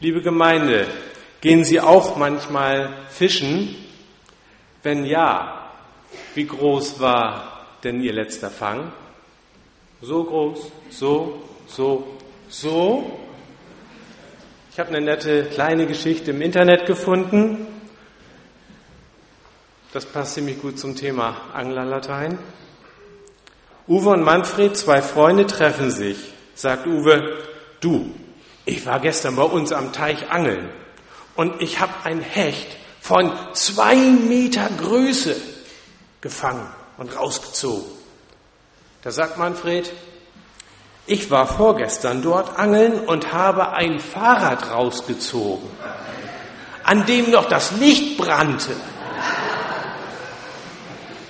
Liebe Gemeinde, gehen Sie auch manchmal fischen? Wenn ja, wie groß war denn Ihr letzter Fang? So groß, so, so, so. Ich habe eine nette kleine Geschichte im Internet gefunden. Das passt ziemlich gut zum Thema Anglerlatein. Uwe und Manfred, zwei Freunde, treffen sich. Sagt Uwe, du, ich war gestern bei uns am Teich angeln und ich habe ein Hecht von zwei Meter Größe gefangen und rausgezogen. Da sagt Manfred, ich war vorgestern dort angeln und habe ein Fahrrad rausgezogen, an dem noch das Licht brannte.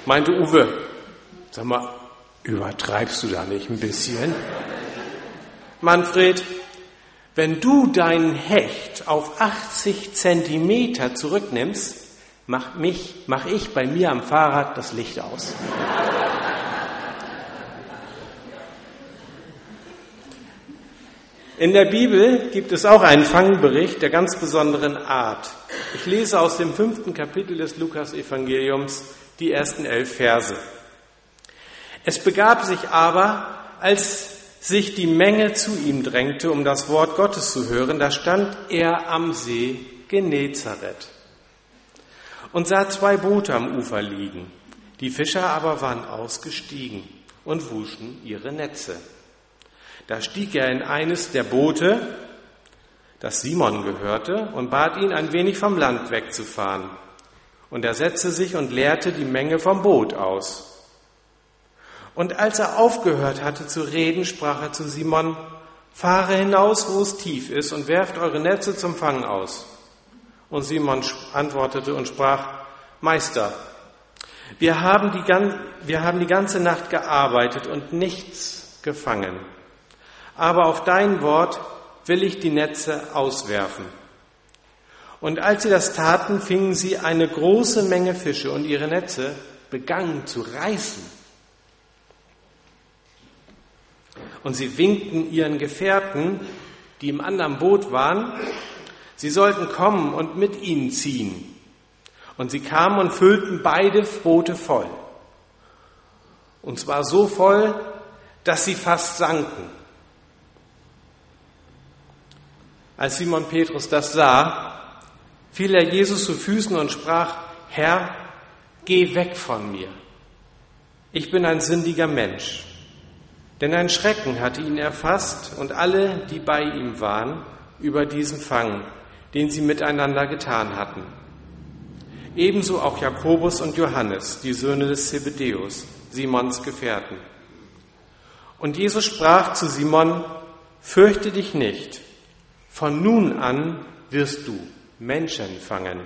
Meinte Uwe, sag mal, übertreibst du da nicht ein bisschen? Manfred, wenn du deinen Hecht auf 80 Zentimeter zurücknimmst, mach, mich, mach ich bei mir am Fahrrad das Licht aus. In der Bibel gibt es auch einen Fangbericht der ganz besonderen Art. Ich lese aus dem fünften Kapitel des Lukas-Evangeliums die ersten elf Verse. Es begab sich aber, als sich die Menge zu ihm drängte, um das Wort Gottes zu hören, da stand er am See Genezareth und sah zwei Boote am Ufer liegen. Die Fischer aber waren ausgestiegen und wuschen ihre Netze. Da stieg er in eines der Boote, das Simon gehörte, und bat ihn, ein wenig vom Land wegzufahren. Und er setzte sich und leerte die Menge vom Boot aus. Und als er aufgehört hatte zu reden, sprach er zu Simon, fahre hinaus, wo es tief ist, und werft eure Netze zum Fangen aus. Und Simon antwortete und sprach, Meister, wir haben die, wir haben die ganze Nacht gearbeitet und nichts gefangen. Aber auf dein Wort will ich die Netze auswerfen. Und als sie das taten, fingen sie eine große Menge Fische und ihre Netze begannen zu reißen. Und sie winkten ihren Gefährten, die im anderen Boot waren, sie sollten kommen und mit ihnen ziehen. Und sie kamen und füllten beide Boote voll. Und zwar so voll, dass sie fast sanken. Als Simon Petrus das sah, fiel er Jesus zu Füßen und sprach, Herr, geh weg von mir. Ich bin ein sündiger Mensch. Denn ein Schrecken hatte ihn erfasst und alle, die bei ihm waren, über diesen Fang, den sie miteinander getan hatten. Ebenso auch Jakobus und Johannes, die Söhne des Zebedeus, Simons Gefährten. Und Jesus sprach zu Simon, fürchte dich nicht, von nun an wirst du Menschen fangen.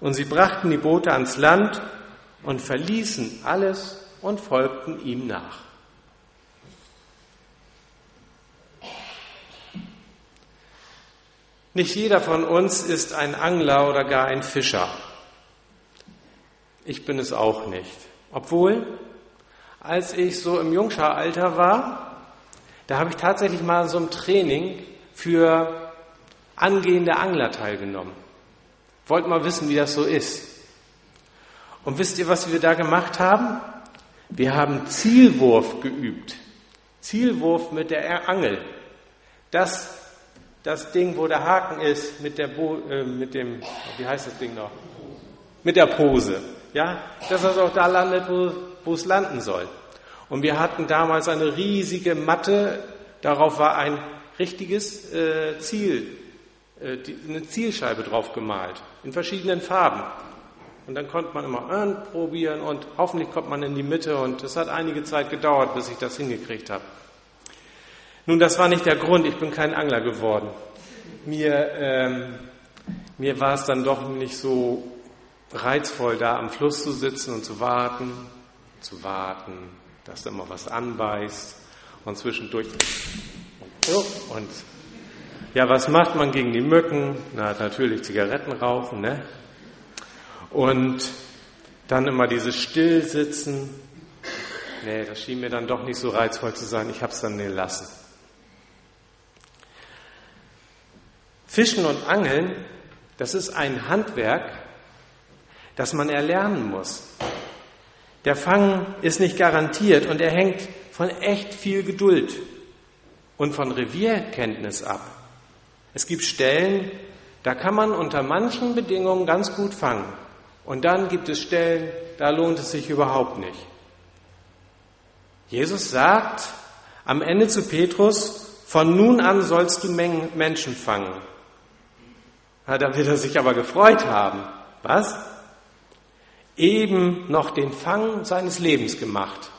Und sie brachten die Boote ans Land und verließen alles und folgten ihm nach. Nicht jeder von uns ist ein Angler oder gar ein Fischer. Ich bin es auch nicht. Obwohl, als ich so im Jungscha-Alter war, da habe ich tatsächlich mal so ein Training für angehende Angler teilgenommen. Wollt mal wissen, wie das so ist. Und wisst ihr, was wir da gemacht haben? Wir haben Zielwurf geübt. Zielwurf mit der Angel. Das das Ding, wo der Haken ist, mit der Bo äh, mit dem, wie heißt das Ding noch? Mit der Pose. Ja, dass das auch da landet, wo, es landen soll. Und wir hatten damals eine riesige Matte, darauf war ein richtiges äh, Ziel, äh, die, eine Zielscheibe drauf gemalt, in verschiedenen Farben. Und dann konnte man immer anprobieren und hoffentlich kommt man in die Mitte und es hat einige Zeit gedauert, bis ich das hingekriegt habe. Nun, das war nicht der Grund, ich bin kein Angler geworden. Mir, ähm, mir war es dann doch nicht so reizvoll, da am Fluss zu sitzen und zu warten, zu warten, dass da mal was anbeißt und zwischendurch und ja, was macht man gegen die Mücken? Na, natürlich Zigaretten rauchen, ne? Und dann immer dieses Stillsitzen. Nee, das schien mir dann doch nicht so reizvoll zu sein. Ich habe es dann gelassen. Fischen und Angeln, das ist ein Handwerk, das man erlernen muss. Der Fang ist nicht garantiert und er hängt von echt viel Geduld und von Revierkenntnis ab. Es gibt Stellen, da kann man unter manchen Bedingungen ganz gut fangen. Und dann gibt es Stellen, da lohnt es sich überhaupt nicht. Jesus sagt am Ende zu Petrus, von nun an sollst du Menschen fangen. Ja, da wird er sich aber gefreut haben. Was? Eben noch den Fang seines Lebens gemacht,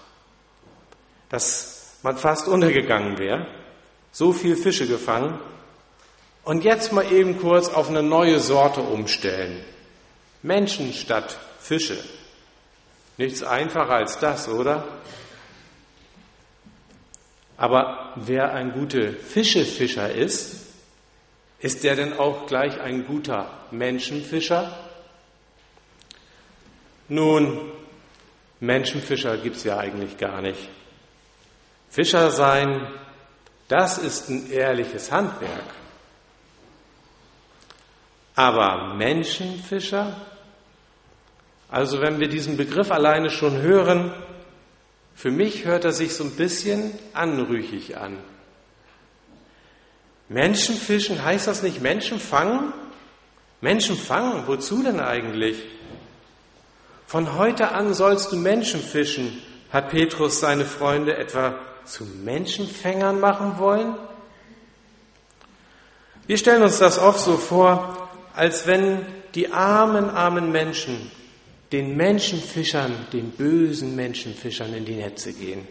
dass man fast untergegangen wäre. So viel Fische gefangen. Und jetzt mal eben kurz auf eine neue Sorte umstellen. Menschen statt Fische. Nichts einfacher als das, oder? Aber wer ein guter Fischefischer ist, ist der denn auch gleich ein guter Menschenfischer? Nun, Menschenfischer gibt es ja eigentlich gar nicht. Fischer sein, das ist ein ehrliches Handwerk. Aber Menschenfischer, also wenn wir diesen Begriff alleine schon hören, für mich hört er sich so ein bisschen anrüchig an. Menschenfischen, heißt das nicht Menschen fangen? Menschen fangen, wozu denn eigentlich? Von heute an sollst du Menschen fischen. Hat Petrus seine Freunde etwa zu Menschenfängern machen wollen? Wir stellen uns das oft so vor, als wenn die armen, armen Menschen den Menschenfischern, den bösen Menschenfischern in die Netze gehen.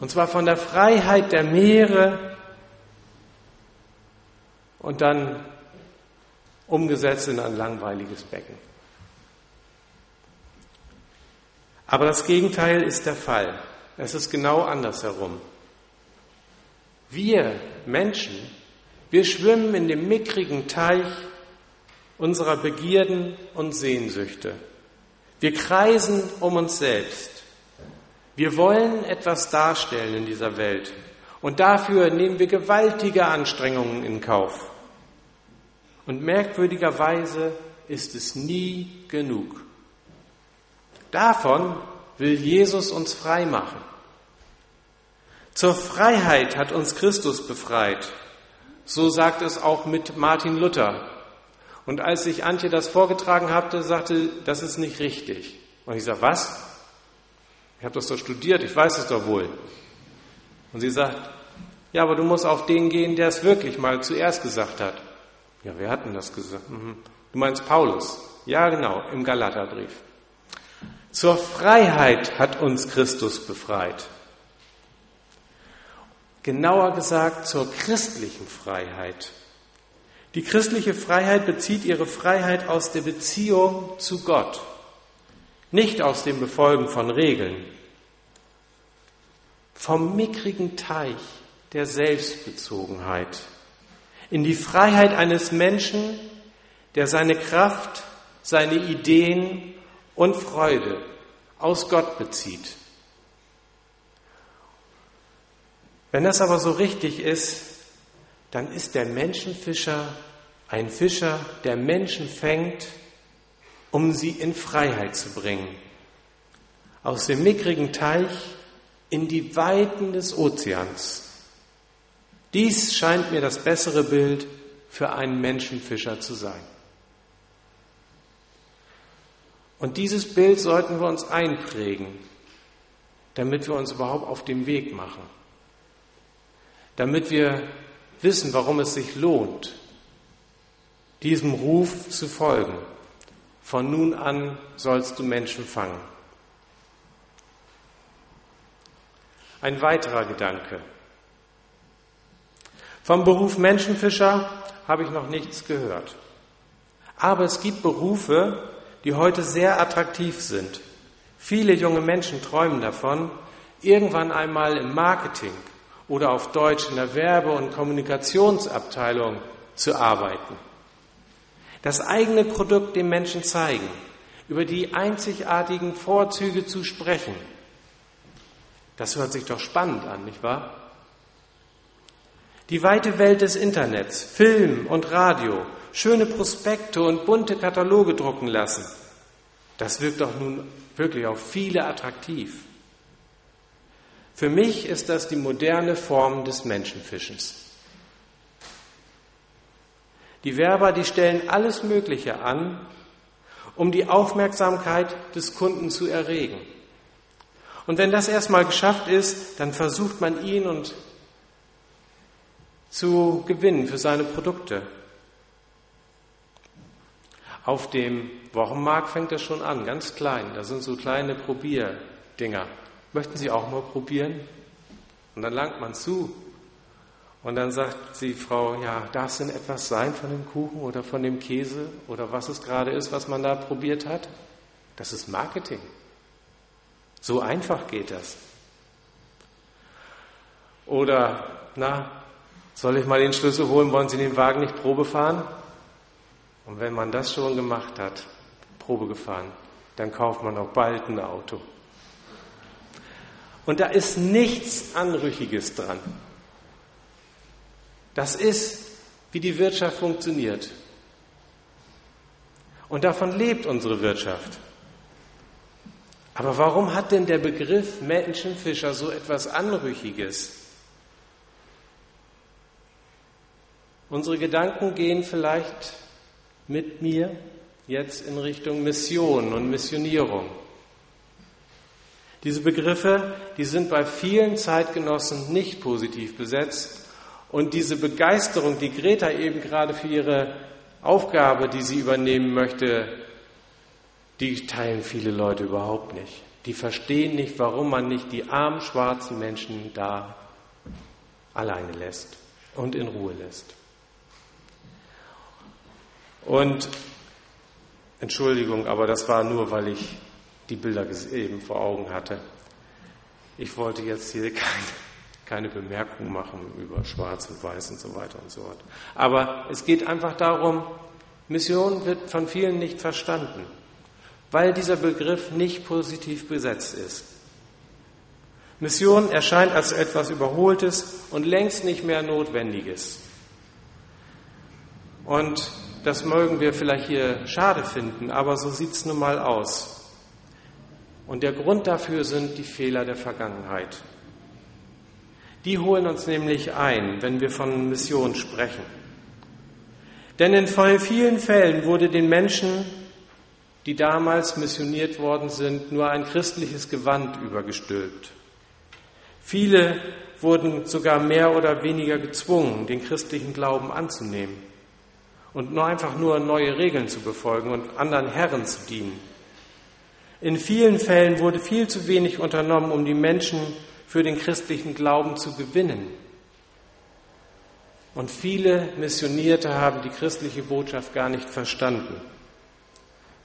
Und zwar von der Freiheit der Meere und dann umgesetzt in ein langweiliges Becken. Aber das Gegenteil ist der Fall. Es ist genau andersherum. Wir Menschen, wir schwimmen in dem mickrigen Teich unserer Begierden und Sehnsüchte. Wir kreisen um uns selbst. Wir wollen etwas darstellen in dieser Welt. Und dafür nehmen wir gewaltige Anstrengungen in Kauf. Und merkwürdigerweise ist es nie genug. Davon will Jesus uns frei machen. Zur Freiheit hat uns Christus befreit. So sagt es auch mit Martin Luther. Und als ich Antje das vorgetragen hatte, sagte, das ist nicht richtig. Und ich sage, was? Ich habe das doch studiert, ich weiß es doch wohl. Und sie sagt, ja, aber du musst auf den gehen, der es wirklich mal zuerst gesagt hat. Ja, wer hat denn das gesagt? Mhm. Du meinst Paulus? Ja, genau, im Galaterbrief. Zur Freiheit hat uns Christus befreit. Genauer gesagt zur christlichen Freiheit. Die christliche Freiheit bezieht ihre Freiheit aus der Beziehung zu Gott, nicht aus dem Befolgen von Regeln. Vom mickrigen Teich der Selbstbezogenheit in die Freiheit eines Menschen, der seine Kraft, seine Ideen und Freude aus Gott bezieht. Wenn das aber so richtig ist, dann ist der Menschenfischer ein Fischer, der Menschen fängt, um sie in Freiheit zu bringen. Aus dem mickrigen Teich in die Weiten des Ozeans. Dies scheint mir das bessere Bild für einen Menschenfischer zu sein. Und dieses Bild sollten wir uns einprägen, damit wir uns überhaupt auf den Weg machen, damit wir wissen, warum es sich lohnt, diesem Ruf zu folgen. Von nun an sollst du Menschen fangen. Ein weiterer Gedanke. Vom Beruf Menschenfischer habe ich noch nichts gehört. Aber es gibt Berufe, die heute sehr attraktiv sind. Viele junge Menschen träumen davon, irgendwann einmal im Marketing oder auf Deutsch in der Werbe- und Kommunikationsabteilung zu arbeiten. Das eigene Produkt dem Menschen zeigen, über die einzigartigen Vorzüge zu sprechen. Das hört sich doch spannend an, nicht wahr? Die weite Welt des Internets, Film und Radio, schöne Prospekte und bunte Kataloge drucken lassen. Das wirkt doch nun wirklich auf viele attraktiv. Für mich ist das die moderne Form des Menschenfischens. Die Werber, die stellen alles Mögliche an, um die Aufmerksamkeit des Kunden zu erregen. Und wenn das erstmal geschafft ist, dann versucht man ihn und zu gewinnen für seine Produkte. Auf dem Wochenmarkt fängt das schon an, ganz klein. Da sind so kleine Probierdinger. Möchten Sie auch mal probieren? Und dann langt man zu. Und dann sagt die Frau, ja, darf es denn etwas sein von dem Kuchen oder von dem Käse oder was es gerade ist, was man da probiert hat? Das ist Marketing. So einfach geht das. Oder, na, soll ich mal den Schlüssel holen? Wollen Sie den Wagen nicht Probe fahren? Und wenn man das schon gemacht hat, Probe gefahren, dann kauft man auch bald ein Auto. Und da ist nichts Anrüchiges dran. Das ist, wie die Wirtschaft funktioniert. Und davon lebt unsere Wirtschaft. Aber warum hat denn der Begriff Menschenfischer so etwas Anrüchiges? Unsere Gedanken gehen vielleicht mit mir jetzt in Richtung Mission und Missionierung. Diese Begriffe, die sind bei vielen Zeitgenossen nicht positiv besetzt und diese Begeisterung, die Greta eben gerade für ihre Aufgabe, die sie übernehmen möchte, die teilen viele Leute überhaupt nicht. Die verstehen nicht, warum man nicht die armen schwarzen Menschen da alleine lässt und in Ruhe lässt. Und Entschuldigung, aber das war nur, weil ich die Bilder eben vor Augen hatte. Ich wollte jetzt hier keine, keine Bemerkung machen über Schwarz und Weiß und so weiter und so fort. Aber es geht einfach darum, Mission wird von vielen nicht verstanden, weil dieser Begriff nicht positiv besetzt ist. Mission erscheint als etwas Überholtes und längst nicht mehr Notwendiges. Und das mögen wir vielleicht hier schade finden, aber so sieht es nun mal aus. Und der Grund dafür sind die Fehler der Vergangenheit. Die holen uns nämlich ein, wenn wir von Mission sprechen. Denn in vielen Fällen wurde den Menschen, die damals missioniert worden sind, nur ein christliches Gewand übergestülpt. Viele wurden sogar mehr oder weniger gezwungen, den christlichen Glauben anzunehmen und nur einfach nur neue Regeln zu befolgen und anderen Herren zu dienen. In vielen Fällen wurde viel zu wenig unternommen, um die Menschen für den christlichen Glauben zu gewinnen. Und viele Missionierte haben die christliche Botschaft gar nicht verstanden.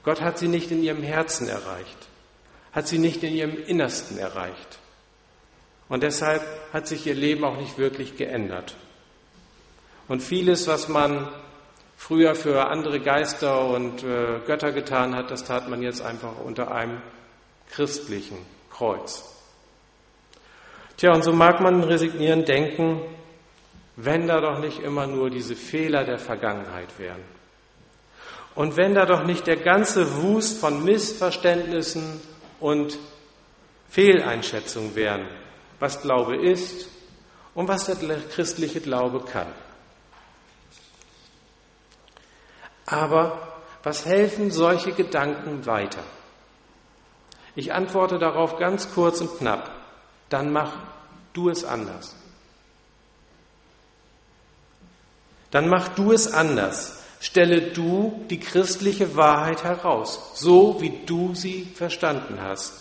Gott hat sie nicht in ihrem Herzen erreicht, hat sie nicht in ihrem Innersten erreicht. Und deshalb hat sich ihr Leben auch nicht wirklich geändert. Und vieles, was man früher für andere Geister und äh, Götter getan hat, das tat man jetzt einfach unter einem christlichen Kreuz. Tja, und so mag man resignierend denken, wenn da doch nicht immer nur diese Fehler der Vergangenheit wären. Und wenn da doch nicht der ganze Wust von Missverständnissen und Fehleinschätzungen wären, was Glaube ist und was der christliche Glaube kann. Aber was helfen solche Gedanken weiter? Ich antworte darauf ganz kurz und knapp. Dann mach du es anders. Dann mach du es anders. Stelle du die christliche Wahrheit heraus, so wie du sie verstanden hast.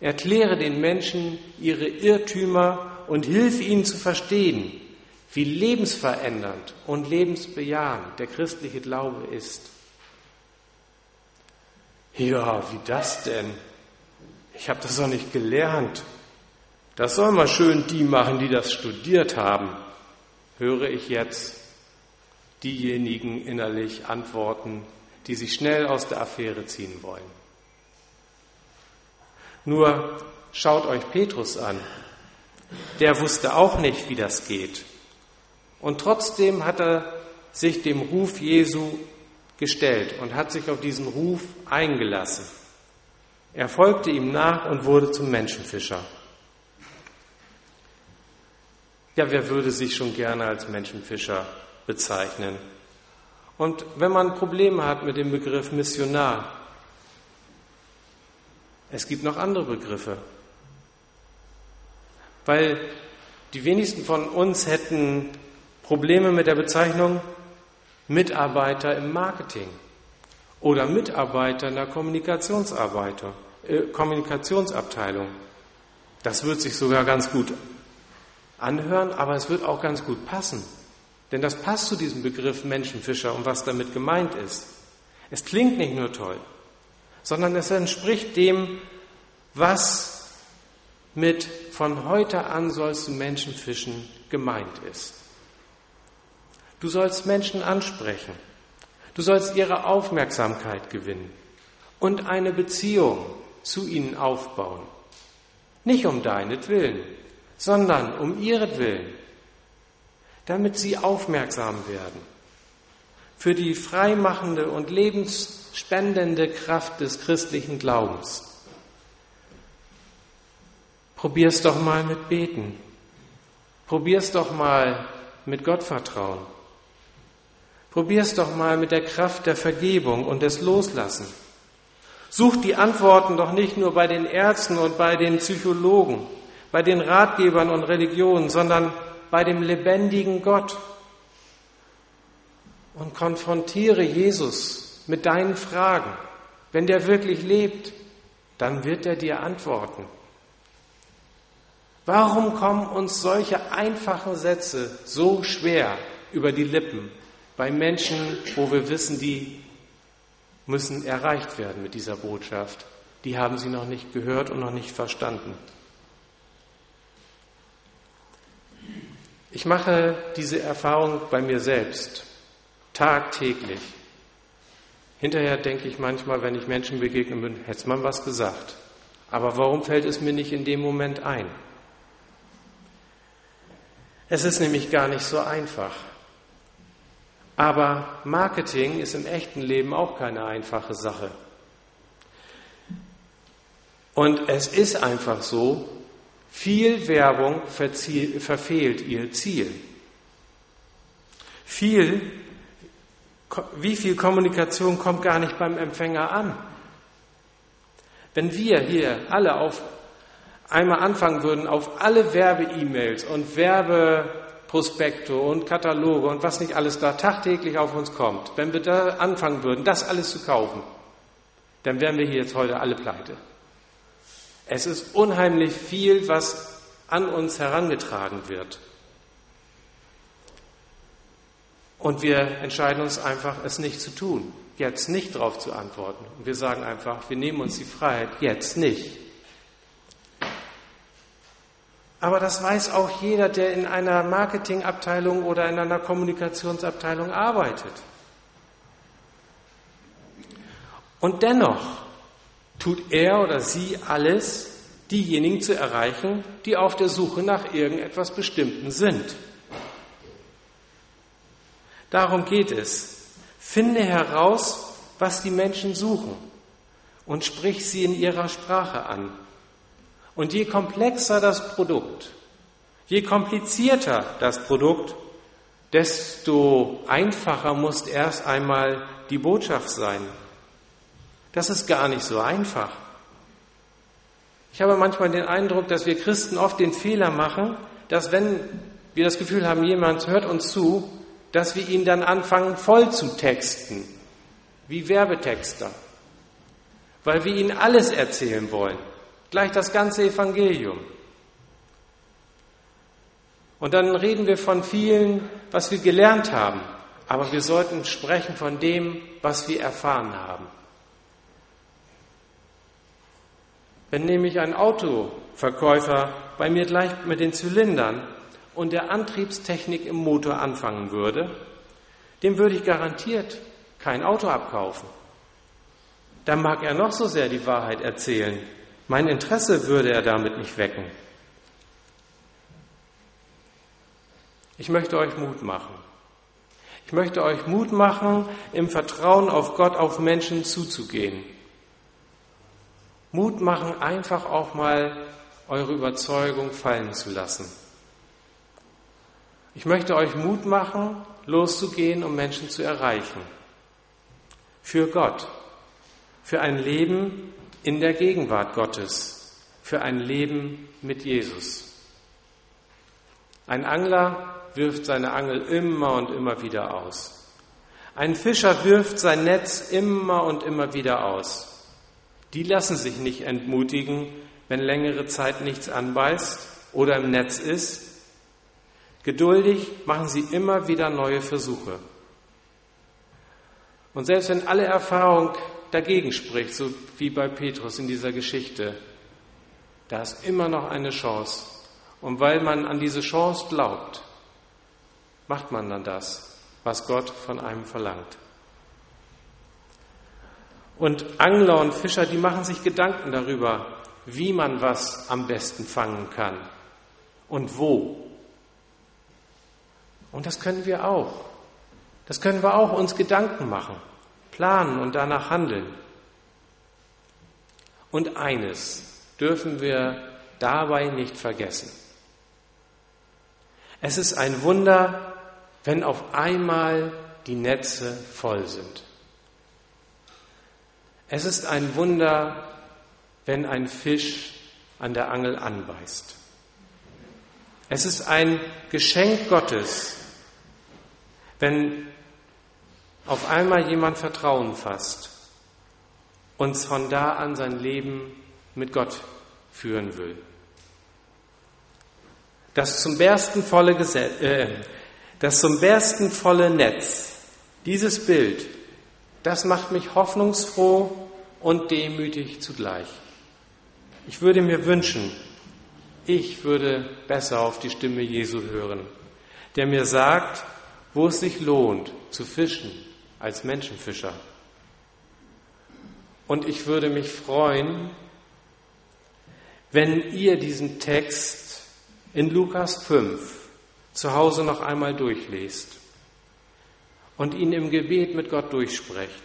Erkläre den Menschen ihre Irrtümer und hilf ihnen zu verstehen, wie lebensverändernd und lebensbejahend der christliche Glaube ist. Ja, wie das denn? Ich habe das doch nicht gelernt. Das soll mal schön die machen, die das studiert haben. Höre ich jetzt diejenigen innerlich antworten, die sich schnell aus der Affäre ziehen wollen. Nur schaut euch Petrus an. Der wusste auch nicht, wie das geht. Und trotzdem hat er sich dem Ruf Jesu gestellt und hat sich auf diesen Ruf eingelassen. Er folgte ihm nach und wurde zum Menschenfischer. Ja, wer würde sich schon gerne als Menschenfischer bezeichnen? Und wenn man Probleme hat mit dem Begriff Missionar, es gibt noch andere Begriffe. Weil die wenigsten von uns hätten Probleme mit der Bezeichnung Mitarbeiter im Marketing oder Mitarbeiter in der äh, Kommunikationsabteilung. Das wird sich sogar ganz gut anhören, aber es wird auch ganz gut passen. Denn das passt zu diesem Begriff Menschenfischer und was damit gemeint ist. Es klingt nicht nur toll, sondern es entspricht dem, was mit von heute an sollst du Menschen fischen gemeint ist. Du sollst Menschen ansprechen. Du sollst ihre Aufmerksamkeit gewinnen und eine Beziehung zu ihnen aufbauen. Nicht um deinetwillen, sondern um ihretwillen, damit sie aufmerksam werden für die freimachende und lebensspendende Kraft des christlichen Glaubens. Probier's doch mal mit Beten. Probier's doch mal mit Gottvertrauen. Probier's doch mal mit der Kraft der Vergebung und des Loslassen. Such die Antworten doch nicht nur bei den Ärzten und bei den Psychologen, bei den Ratgebern und Religionen, sondern bei dem lebendigen Gott. Und konfrontiere Jesus mit deinen Fragen. Wenn der wirklich lebt, dann wird er dir antworten. Warum kommen uns solche einfachen Sätze so schwer über die Lippen bei Menschen, wo wir wissen, die müssen erreicht werden mit dieser Botschaft? Die haben sie noch nicht gehört und noch nicht verstanden. Ich mache diese Erfahrung bei mir selbst tagtäglich. Hinterher denke ich manchmal, wenn ich Menschen begegne bin, hätte man was gesagt. Aber warum fällt es mir nicht in dem Moment ein? Es ist nämlich gar nicht so einfach. Aber Marketing ist im echten Leben auch keine einfache Sache. Und es ist einfach so, viel Werbung verfehlt ihr Ziel. Viel, wie viel Kommunikation kommt gar nicht beim Empfänger an? Wenn wir hier alle auf einmal anfangen würden, auf alle Werbe-E-Mails und Werbeprospekte und Kataloge und was nicht alles da tagtäglich auf uns kommt, wenn wir da anfangen würden, das alles zu kaufen, dann wären wir hier jetzt heute alle pleite. Es ist unheimlich viel, was an uns herangetragen wird. Und wir entscheiden uns einfach, es nicht zu tun, jetzt nicht darauf zu antworten. Und wir sagen einfach, wir nehmen uns die Freiheit, jetzt nicht. Aber das weiß auch jeder, der in einer Marketingabteilung oder in einer Kommunikationsabteilung arbeitet. Und dennoch tut er oder sie alles, diejenigen zu erreichen, die auf der Suche nach irgendetwas Bestimmten sind. Darum geht es. Finde heraus, was die Menschen suchen und sprich sie in ihrer Sprache an. Und je komplexer das Produkt, je komplizierter das Produkt, desto einfacher muss erst einmal die Botschaft sein. Das ist gar nicht so einfach. Ich habe manchmal den Eindruck, dass wir Christen oft den Fehler machen, dass wenn wir das Gefühl haben, jemand hört uns zu, dass wir ihn dann anfangen voll zu texten, wie Werbetexter, weil wir ihnen alles erzählen wollen gleich das ganze Evangelium. Und dann reden wir von vielen, was wir gelernt haben, aber wir sollten sprechen von dem, was wir erfahren haben. Wenn nämlich ein Autoverkäufer bei mir gleich mit den Zylindern und der Antriebstechnik im Motor anfangen würde, dem würde ich garantiert kein Auto abkaufen. Da mag er noch so sehr die Wahrheit erzählen. Mein Interesse würde er damit nicht wecken. Ich möchte euch Mut machen. Ich möchte euch Mut machen, im Vertrauen auf Gott auf Menschen zuzugehen. Mut machen, einfach auch mal eure Überzeugung fallen zu lassen. Ich möchte euch Mut machen, loszugehen, um Menschen zu erreichen. Für Gott. Für ein Leben in der Gegenwart Gottes. Für ein Leben mit Jesus. Ein Angler wirft seine Angel immer und immer wieder aus. Ein Fischer wirft sein Netz immer und immer wieder aus. Die lassen sich nicht entmutigen, wenn längere Zeit nichts anbeißt oder im Netz ist. Geduldig machen sie immer wieder neue Versuche. Und selbst wenn alle Erfahrung dagegen spricht, so wie bei Petrus in dieser Geschichte, da ist immer noch eine Chance. Und weil man an diese Chance glaubt, macht man dann das, was Gott von einem verlangt. Und Angler und Fischer, die machen sich Gedanken darüber, wie man was am besten fangen kann und wo. Und das können wir auch. Das können wir auch uns Gedanken machen, planen und danach handeln. Und eines dürfen wir dabei nicht vergessen. Es ist ein Wunder, wenn auf einmal die Netze voll sind. Es ist ein Wunder, wenn ein Fisch an der Angel anbeißt. Es ist ein Geschenk Gottes, wenn auf einmal jemand Vertrauen fasst und von da an sein Leben mit Gott führen will. Das zum Bersten volle, Gesetz, äh, das zum Bersten volle Netz, dieses Bild, das macht mich hoffnungsfroh und demütig zugleich. Ich würde mir wünschen, ich würde besser auf die Stimme Jesu hören, der mir sagt, wo es sich lohnt zu fischen als Menschenfischer. Und ich würde mich freuen, wenn ihr diesen Text in Lukas 5 zu Hause noch einmal durchlest und ihn im Gebet mit Gott durchsprecht.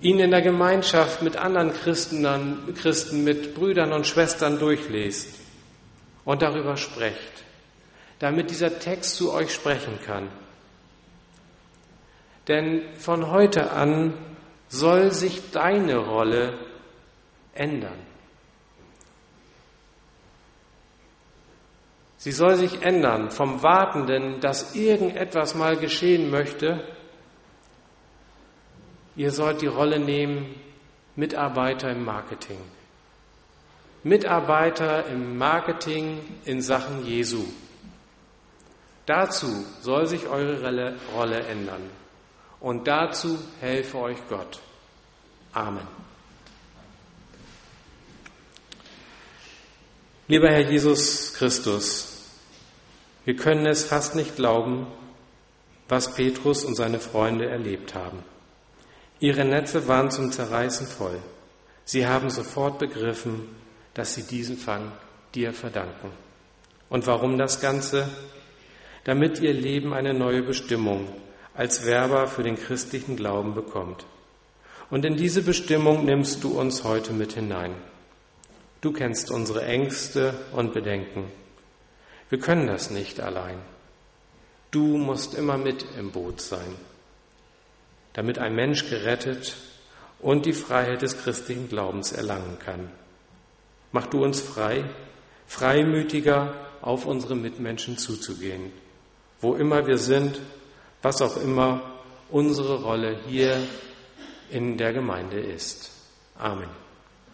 Ihn in der Gemeinschaft mit anderen Christen, Christen, mit Brüdern und Schwestern durchlest und darüber sprecht, damit dieser Text zu euch sprechen kann. Denn von heute an soll sich deine Rolle ändern. Sie soll sich ändern vom Wartenden, dass irgendetwas mal geschehen möchte. Ihr sollt die Rolle nehmen, Mitarbeiter im Marketing. Mitarbeiter im Marketing in Sachen Jesu. Dazu soll sich eure Rolle ändern. Und dazu helfe euch Gott. Amen. Lieber Herr Jesus Christus, wir können es fast nicht glauben, was Petrus und seine Freunde erlebt haben. Ihre Netze waren zum Zerreißen voll. Sie haben sofort begriffen, dass sie diesen Fang dir verdanken. Und warum das Ganze? Damit ihr Leben eine neue Bestimmung als Werber für den christlichen Glauben bekommt. Und in diese Bestimmung nimmst du uns heute mit hinein. Du kennst unsere Ängste und Bedenken. Wir können das nicht allein. Du musst immer mit im Boot sein, damit ein Mensch gerettet und die Freiheit des christlichen Glaubens erlangen kann. Mach du uns frei, freimütiger auf unsere Mitmenschen zuzugehen, wo immer wir sind, was auch immer unsere Rolle hier in der Gemeinde ist. Amen.